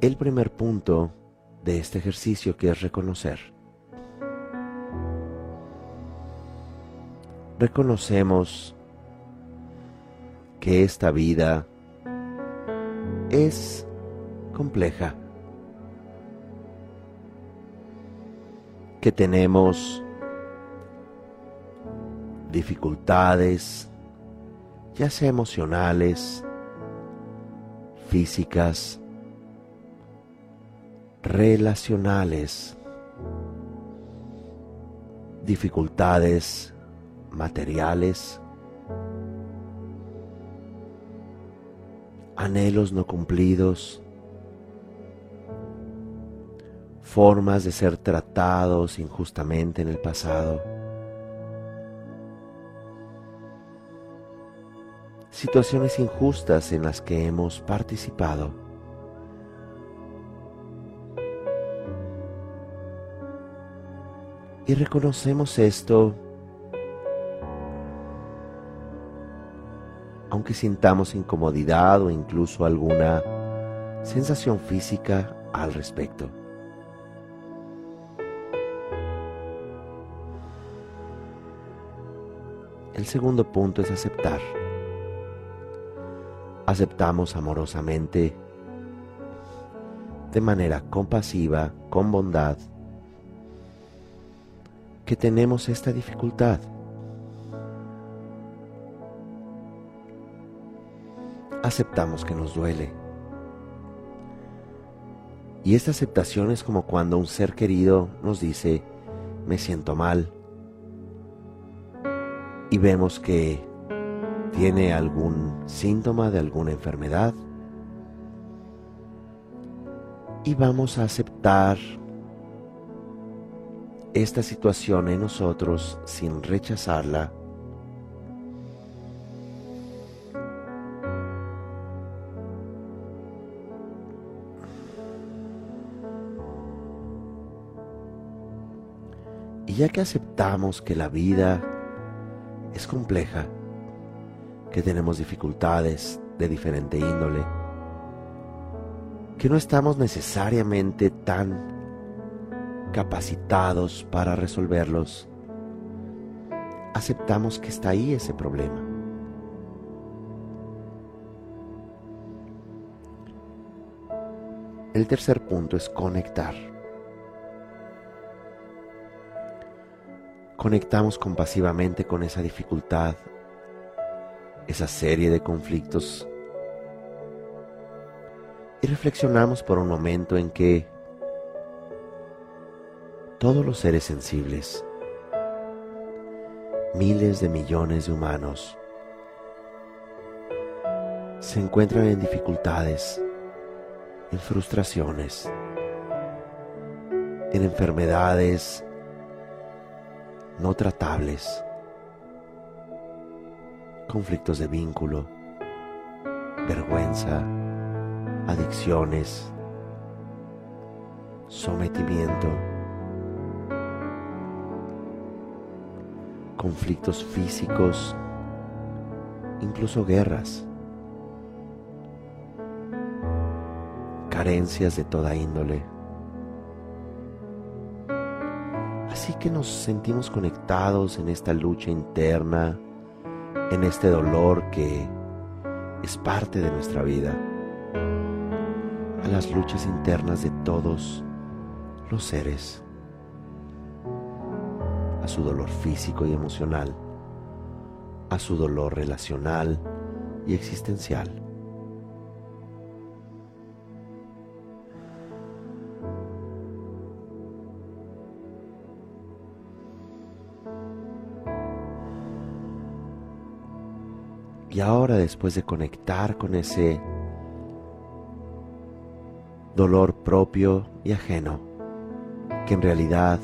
el primer punto de este ejercicio que es reconocer. Reconocemos que esta vida es compleja, que tenemos dificultades, ya sea emocionales, físicas, relacionales, dificultades materiales, anhelos no cumplidos, formas de ser tratados injustamente en el pasado, situaciones injustas en las que hemos participado. Y reconocemos esto aunque sintamos incomodidad o incluso alguna sensación física al respecto. El segundo punto es aceptar. Aceptamos amorosamente, de manera compasiva, con bondad, que tenemos esta dificultad. Aceptamos que nos duele. Y esta aceptación es como cuando un ser querido nos dice, me siento mal, y vemos que tiene algún síntoma de alguna enfermedad, y vamos a aceptar esta situación en nosotros sin rechazarla. Y ya que aceptamos que la vida es compleja, que tenemos dificultades de diferente índole, que no estamos necesariamente tan capacitados para resolverlos, aceptamos que está ahí ese problema. El tercer punto es conectar. Conectamos compasivamente con esa dificultad, esa serie de conflictos y reflexionamos por un momento en que todos los seres sensibles, miles de millones de humanos, se encuentran en dificultades, en frustraciones, en enfermedades no tratables, conflictos de vínculo, vergüenza, adicciones, sometimiento, conflictos físicos, incluso guerras, carencias de toda índole. Así que nos sentimos conectados en esta lucha interna, en este dolor que es parte de nuestra vida. a las luchas internas de todos los seres, a su dolor físico y emocional, a su dolor relacional y existencial. Y ahora después de conectar con ese dolor propio y ajeno, que en realidad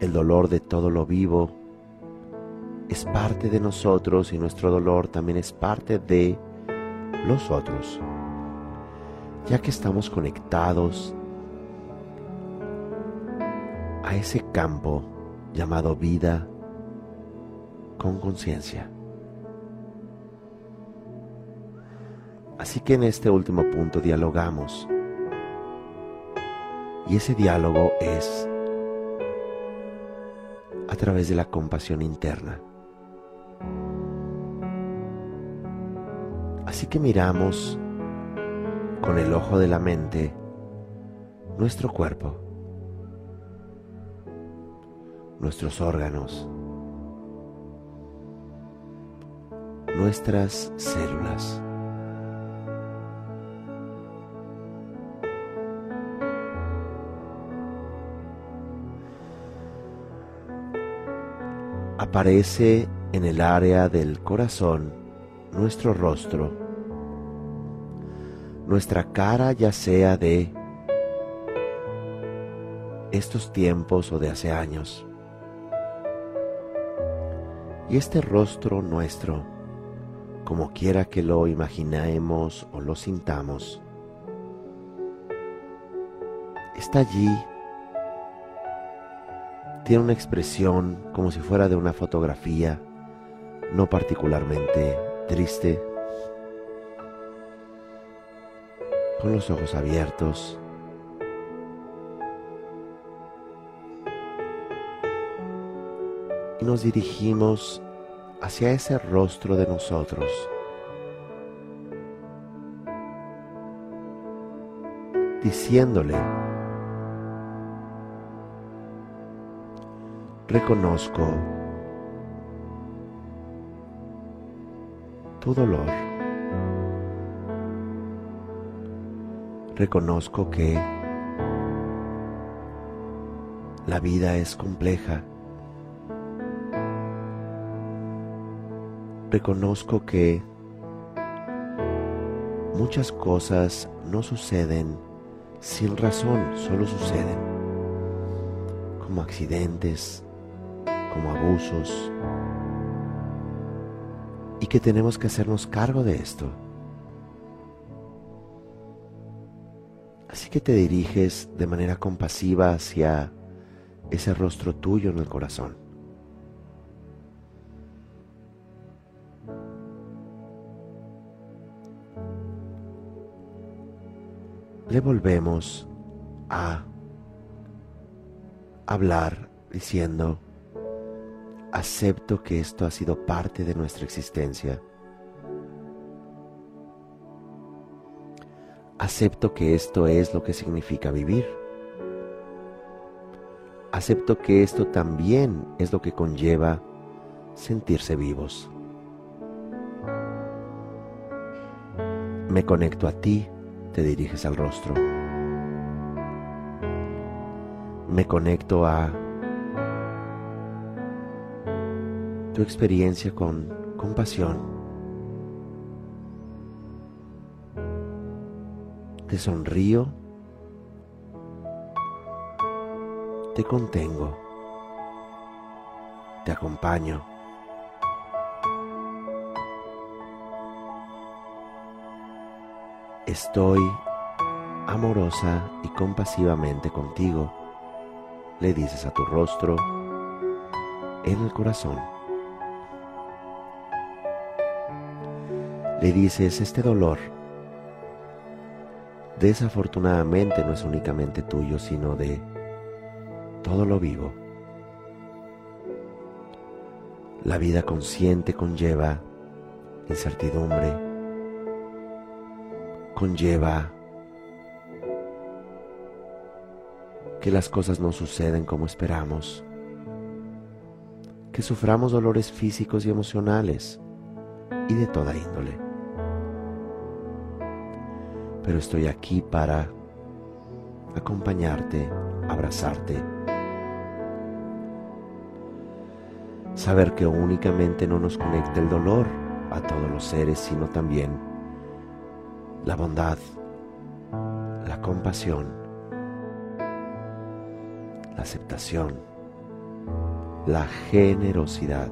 el dolor de todo lo vivo es parte de nosotros y nuestro dolor también es parte de los otros, ya que estamos conectados a ese campo llamado vida con conciencia. Así que en este último punto dialogamos. Y ese diálogo es través de la compasión interna. Así que miramos con el ojo de la mente nuestro cuerpo, nuestros órganos, nuestras células. Aparece en el área del corazón nuestro rostro, nuestra cara ya sea de estos tiempos o de hace años. Y este rostro nuestro, como quiera que lo imaginemos o lo sintamos, está allí tiene una expresión como si fuera de una fotografía, no particularmente triste, con los ojos abiertos. Y nos dirigimos hacia ese rostro de nosotros. diciéndole reconozco tu dolor. Reconozco que la vida es compleja. Reconozco que muchas cosas no suceden sin razón, solo suceden como accidentes, como abusos y que tenemos que hacernos cargo de esto. Así que te diriges de manera compasiva hacia ese rostro tuyo en el corazón. Le volvemos a hablar diciendo, acepto que esto ha sido parte de nuestra existencia. Acepto que esto es lo que significa vivir. Acepto que esto también es lo que conlleva sentirse vivos. Me conecto a ti, te diriges al rostro. Me conecto a tu experiencia con compasión. Te sonrío, te contengo, te acompaño. Estoy amorosa y compasivamente contigo, le dices a tu rostro, en el corazón. Le dices, este dolor desafortunadamente no es únicamente tuyo, sino de todo lo vivo. La vida consciente conlleva incertidumbre, conlleva que las cosas no suceden como esperamos, que suframos dolores físicos y emocionales y de toda índole. Pero estoy aquí para acompañarte, abrazarte, saber que únicamente no nos conecta el dolor a todos los seres, sino también la bondad, la compasión, la aceptación, la generosidad.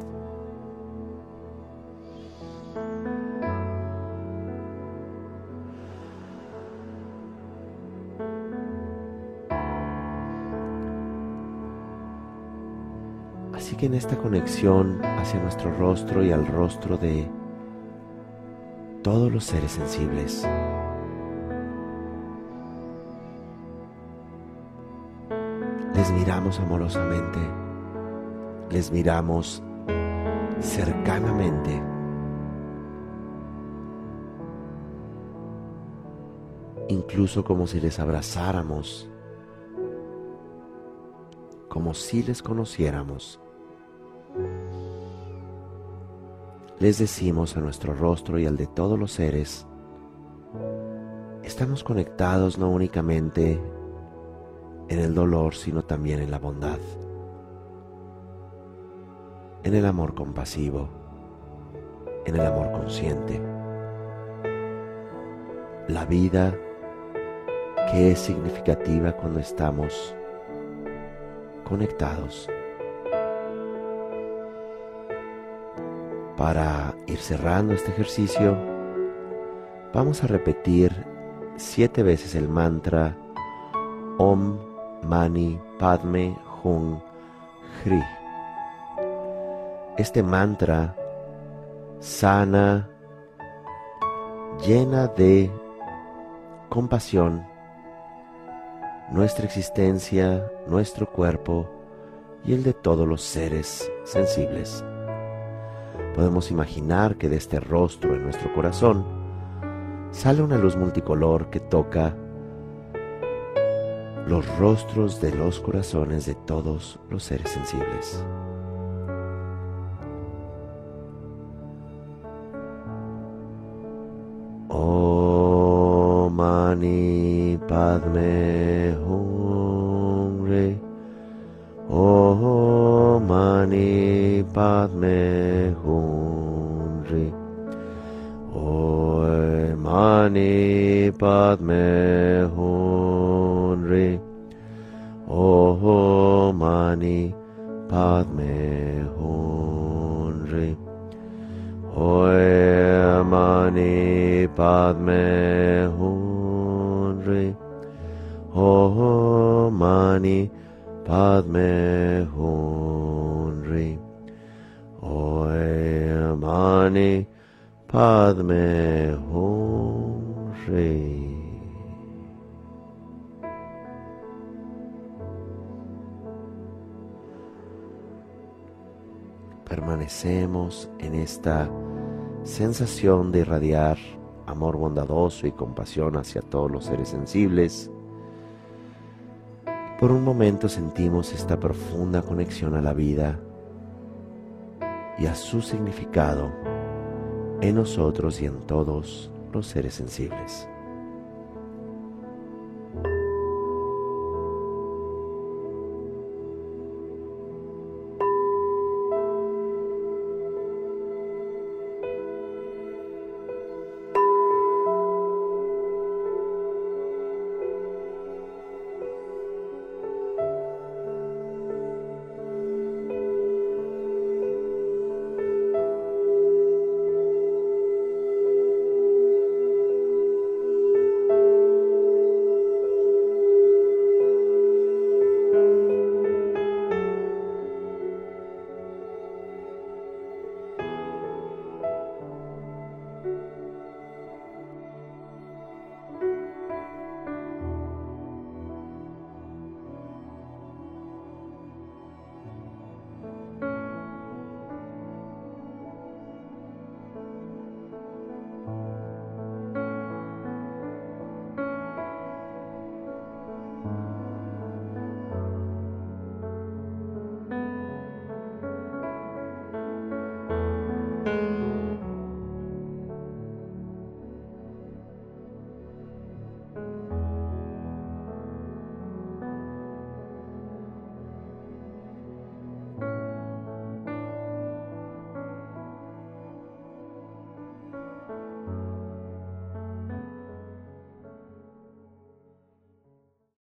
Así que en esta conexión hacia nuestro rostro y al rostro de todos los seres sensibles, les miramos amorosamente, les miramos cercanamente. incluso como si les abrazáramos, como si les conociéramos. Les decimos a nuestro rostro y al de todos los seres, estamos conectados no únicamente en el dolor, sino también en la bondad, en el amor compasivo, en el amor consciente. La vida que es significativa cuando estamos conectados Para ir cerrando este ejercicio, vamos a repetir siete veces el mantra Om Mani Padme Hum Hri. Este mantra sana, llena de compasión nuestra existencia, nuestro cuerpo y el de todos los seres sensibles podemos imaginar que de este rostro en nuestro corazón sale una luz multicolor que toca los rostros de los corazones de todos los seres sensibles. Oh Mani Padme Padme Hum Oh Mani Padme Hunri Oe Mani Padme Hunri Permanecemos en esta sensación de irradiar amor bondadoso y compasión hacia todos los seres sensibles por un momento sentimos esta profunda conexión a la vida y a su significado en nosotros y en todos los seres sensibles.